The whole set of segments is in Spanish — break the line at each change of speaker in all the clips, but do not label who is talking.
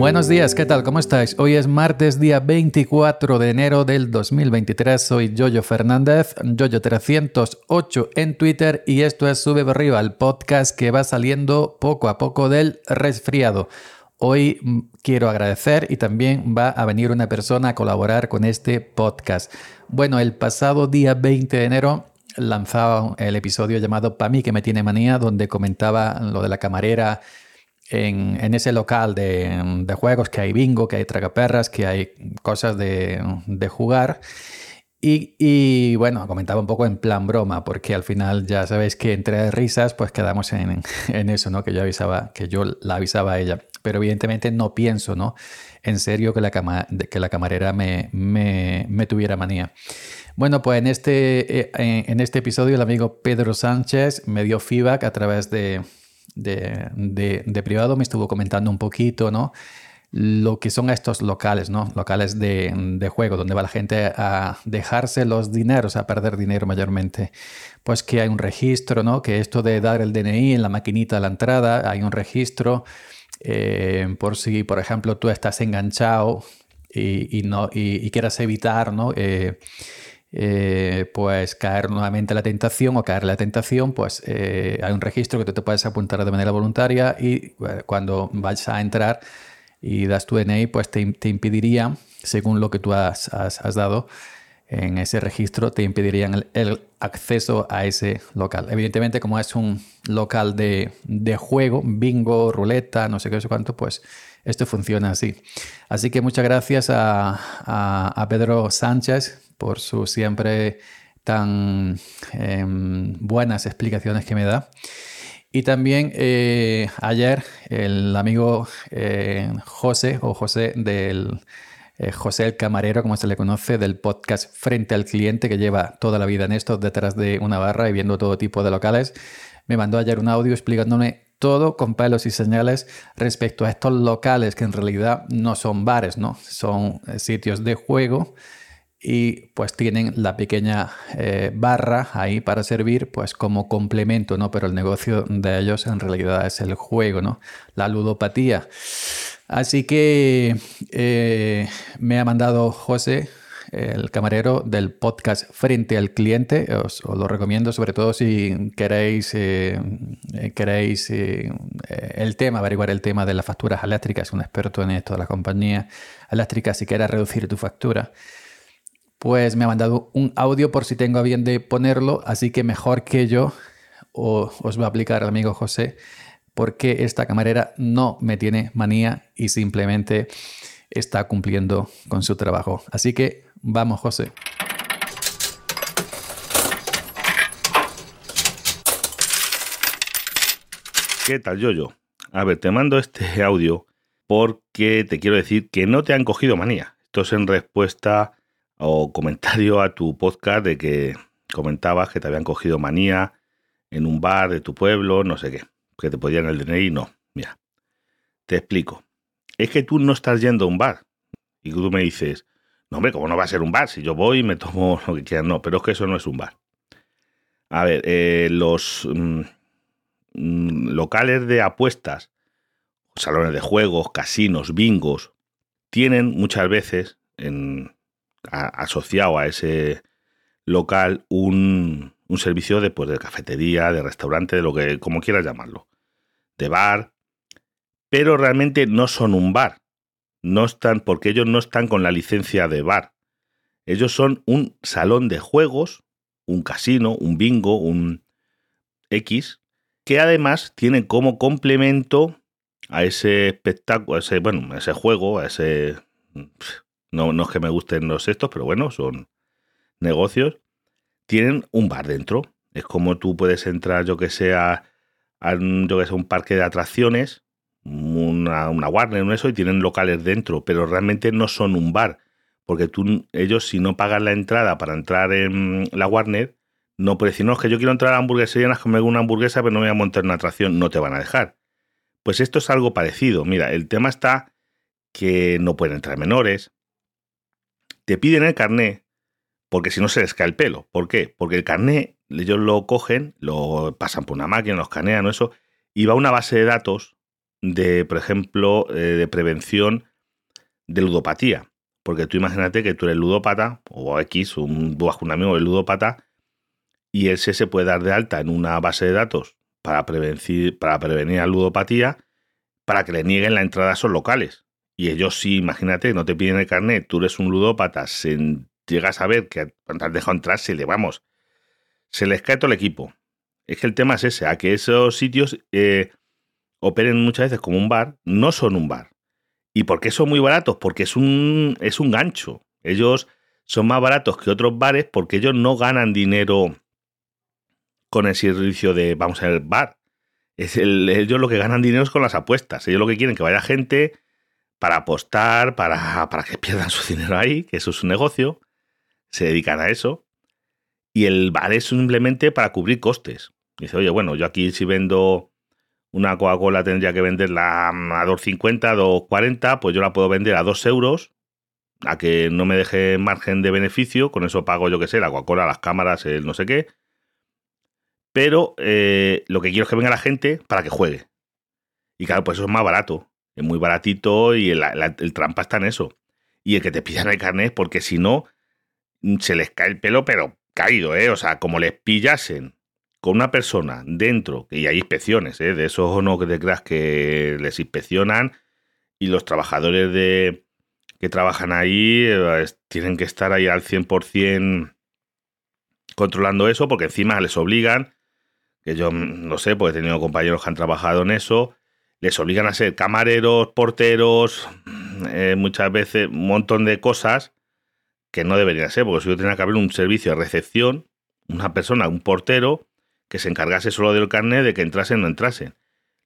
Buenos días, ¿qué tal? ¿Cómo estáis? Hoy es martes, día 24 de enero del 2023. Soy Jojo Fernández, Jojo308 en Twitter y esto es Sube Arriba, el podcast que va saliendo poco a poco del resfriado. Hoy mm, quiero agradecer y también va a venir una persona a colaborar con este podcast. Bueno, el pasado día 20 de enero lanzaba el episodio llamado Pa' mí que me tiene manía, donde comentaba lo de la camarera en, ese local de, juegos, que hay bingo, que hay tragaperras, que hay cosas de, jugar. Y, bueno, comentaba un poco en plan broma, porque al final ya sabéis que entre risas pues quedamos en, eso, ¿no? Que yo avisaba, que yo la avisaba a ella. Pero evidentemente no pienso, ¿no? En serio que la, que la camarera me, me, tuviera manía. Bueno, pues en este, eh, en este episodio el amigo Pedro Sánchez me dio feedback a través de, de, privado me estuvo comentando un poquito, ¿no? Lo que son estos locales, ¿no? Locales de, juego, donde va la gente a dejarse los dineros, a perder dinero mayormente. Pues que hay un registro, ¿no? Que esto de dar el DNI en la maquinita de la entrada, hay un registro. Eh, por si, por ejemplo, tú estás enganchado y, no, y, quieras evitar, ¿no? Eh, eh, pues caer nuevamente la tentación o caer la tentación, pues eh, hay un registro que tú te puedes apuntar de manera voluntaria y eh, cuando vayas a entrar y das tu DNI, pues te, impediría, según lo que tú has, dado en ese registro, te impedirían el, acceso a ese local. Evidentemente, como es un local de, juego, bingo, ruleta, no sé qué, sé cuánto, pues esto funciona así. Así que muchas gracias a Pedro Sánchez por sus siempre tan em, buenas explicaciones que me da. Y también eh, ayer el amigo eh, José o José del eh, José el Camarero, como se le conoce, del podcast Frente al Cliente, que lleva toda la vida en esto, detrás de una barra y viendo todo tipo de locales, me mandó ayer un audio explicándome todo con pelos y señales respecto a estos locales que en realidad no son bares, ¿no? Son sitios de juego y pues tienen la pequeña eh, barra ahí para servir pues como complemento, ¿no? Pero el negocio de ellos en realidad es el juego, ¿no? La ludopatía. Así que eh, me ha mandado José, el camarero del podcast Frente al Cliente. Os, lo recomiendo, sobre todo si queréis, eh, queréis el tema, averiguar el tema de las facturas eléctricas. Un experto en esto de la compañía eléctrica, si quieres reducir tu factura pues me ha mandado un audio por si tengo a bien de ponerlo, así que mejor que yo os va a aplicar el amigo José, porque esta camarera no me tiene manía y simplemente está cumpliendo con su trabajo. Así que vamos, José.
¿Qué tal, yo A ver, te mando este audio porque te quiero decir que no te han cogido manía. Esto es en respuesta o comentario a tu podcast de que comentabas que te habían cogido manía en un bar de tu pueblo, no sé qué, que te podían el DNI. No, mira, te explico. Es que tú no estás yendo a un bar y tú me dices, no, hombre, ¿cómo no va a ser un bar? Si yo voy y me tomo lo que quieras. No, pero es que eso no es un bar. A ver, eh, los mm, locales de apuestas, salones de juegos, casinos, bingos, tienen muchas veces en, asociado a ese local un, servicio de, pues, de cafetería, de restaurante, de lo que, como quieras llamarlo, de bar, pero realmente no son un bar. No están, porque ellos no están con la licencia de bar. Ellos son un salón de juegos, un casino, un bingo, un X, que además tienen como complemento a ese espectáculo, a ese, bueno, a ese juego, a ese no, no es que me gusten los estos, pero bueno, son negocios. Tienen un bar dentro. Es como tú puedes entrar, yo que sea, a un, yo que sea, un parque de atracciones, una, Warner, un eso, y tienen locales dentro, pero realmente no son un bar. Porque tú, ellos, si no pagan la entrada para entrar en la Warner, no puedes decir, no, es que yo quiero entrar a la hamburguesería, que me una hamburguesa, pero no me voy a montar una atracción, no te van a dejar. Pues esto es algo parecido. Mira, el tema está que no pueden entrar menores, te piden el carné porque si no se les cae el pelo. ¿Por qué? Porque el carné ellos lo cogen, lo pasan por una máquina, lo escanean o eso, y va a una base de datos de, por ejemplo, eh, de prevención de ludopatía. Porque tú imagínate que tú eres ludópata, o X, un, un amigo es ludópata, y ese se puede dar de alta en una base de datos para, prevenir, para prevenir la ludopatía, para que le nieguen la entrada a esos locales. Y ellos sí, imagínate, no te piden el carnet, tú eres un ludópata, se, llegas a ver que cuando has dejado entrar, se le vamos, se les cae todo el equipo. Es que el tema es ese, a que esos sitios eh, operen muchas veces como un bar, no son un bar. ¿Y por qué son muy baratos? Porque es un, es un gancho. Ellos son más baratos que otros bares porque ellos no ganan dinero con el servicio de, vamos a ver, bar. Es ellos lo que ganan dinero es con las apuestas. Ellos lo que quieren que vaya gente para apostar, para, para que pierdan su dinero ahí, que eso es un negocio. Se dedican a eso. Y el bar es simplemente para cubrir costes. Dice, oye, bueno, yo aquí si vendo una Coca-Cola tendría que venderla a 2,50, 2,40, pues yo la puedo vender a 2 euros, a que no me deje margen de beneficio, con eso pago yo que sé, la Coca-Cola, las cámaras, el no sé qué. Pero eh, lo que quiero es que venga la gente para que juegue. Y claro, pues eso es más barato, es muy baratito y el, el trampa está en eso. Y el que te pidan el carnet, porque si no, se les cae el pelo, pero caído, ¿eh? O sea, como les pillasen con una persona dentro, y hay inspecciones, ¿eh? de eso no te creas que les inspeccionan y los trabajadores de, que trabajan ahí eh, tienen que estar ahí al 100% controlando eso porque encima les obligan, que yo no sé, porque he tenido compañeros que han trabajado en eso, les obligan a ser camareros, porteros, eh, muchas veces un montón de cosas que no deberían ser, porque si yo tenía que haber un servicio de recepción, una persona, un portero, que se encargase solo del carnet de que entrasen o no entrasen.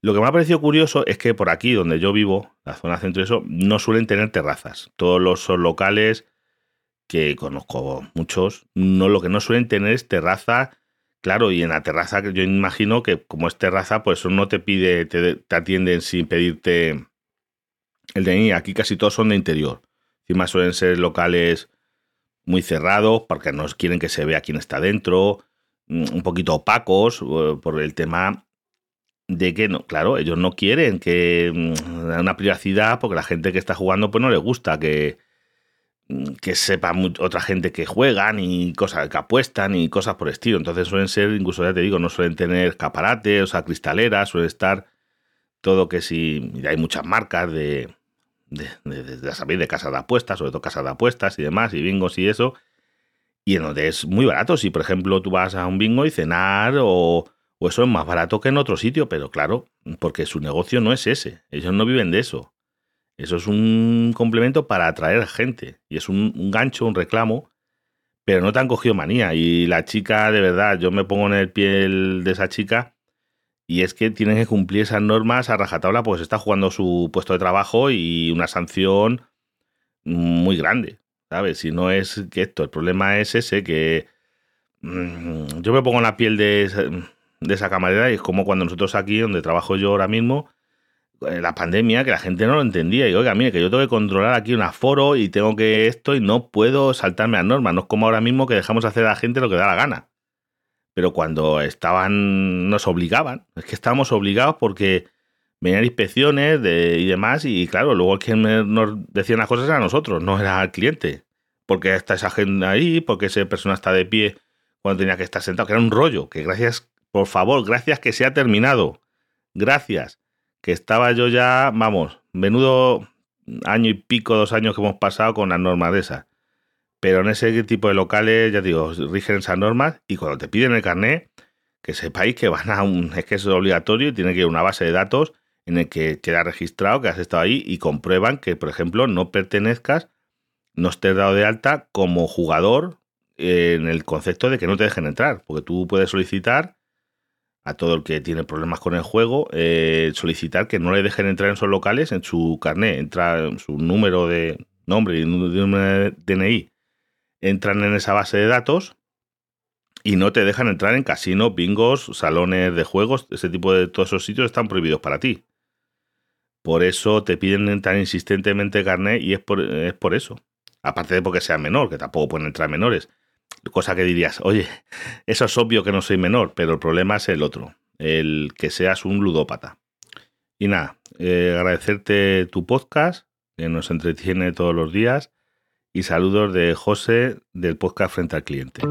Lo que me ha parecido curioso es que por aquí, donde yo vivo, la zona centro y eso, no suelen tener terrazas. Todos los locales que conozco muchos, no lo que no suelen tener es terraza. Claro, y en la terraza yo imagino que como es terraza, pues no te pide, te, te atienden sin pedirte el DNI. Aquí casi todos son de interior. Encima suelen ser locales muy cerrados porque no quieren que se vea quién está dentro Mm, un poquito opacos eh, por el tema de que, no, claro, ellos no quieren que mm, una privacidad porque la gente que está jugando pues no le gusta que, que sepa otra gente que juegan y cosas que apuestan y cosas por estilo. Entonces suelen ser, incluso ya te digo, no suelen tener escaparates, o sea, cristaleras, suele estar todo que si hay muchas marcas de, de, de, de, de, de casas de apuestas, sobre todo casas de apuestas y demás, y bingos y eso, y en donde es muy barato. Si, por ejemplo, tú vas a un bingo y cenar o, o, eso es más barato que en otro sitio, pero claro, porque su negocio no es ese. Ellos no viven de eso. Eso es un complemento para atraer gente y es un, gancho, un reclamo, pero no te han cogido manía. Y la chica, de verdad, yo me pongo en el piel de esa chica y es que tienen que cumplir esas normas a rajatabla, pues está jugando su puesto de trabajo y una sanción muy grande. ¿sabes? Si no es que esto, el problema es ese que mmm, yo me pongo en la piel de esa, de esa camarera y es como cuando nosotros aquí, donde trabajo yo ahora mismo, la pandemia, que la gente no lo entendía. Y oiga, mire, que yo tengo que controlar aquí un aforo y tengo que esto y no puedo saltarme a normas. No es como ahora mismo que dejamos hacer a la gente lo que da la gana. Pero cuando estaban, nos obligaban. Es que estábamos obligados porque venían inspecciones y demás, y claro, luego quien nos decía las cosas era nosotros, no era el cliente. Porque está esa agenda ahí, porque esa persona está de pie cuando tenía que estar sentado, que era un rollo, que gracias, por favor, gracias que se ha terminado. Gracias. Que estaba yo ya, vamos, menudo año y pico, dos años que hemos pasado con las normas de esas. Pero en ese tipo de locales, ya digo, rigen esas normas y cuando te piden el carnet, que sepáis que van a un, es que es obligatorio y tiene que ir a una base de datos en el que queda registrado que has estado ahí y comprueban que, por ejemplo, no pertenezcas, no estés dado de alta como jugador en el concepto de que no te dejen entrar, porque tú puedes solicitar a todo el que tiene problemas con el juego, eh, solicitar que no le dejen entrar en esos locales en su carnet, entra su número de nombre y número de DNI, entran en esa base de datos y no te dejan entrar en casinos, bingos, salones de juegos, ese tipo de todos esos sitios están prohibidos para ti. Por eso te piden tan insistentemente carnet y es por, es por eso. Aparte de porque sea menor, que tampoco pueden entrar menores. Cosa que dirías, oye, eso es obvio que no soy menor, pero el problema es el otro, el que seas un ludópata. Y nada, eh, agradecerte tu podcast, que nos entretiene todos los días, y saludos de José del podcast Frente al Cliente.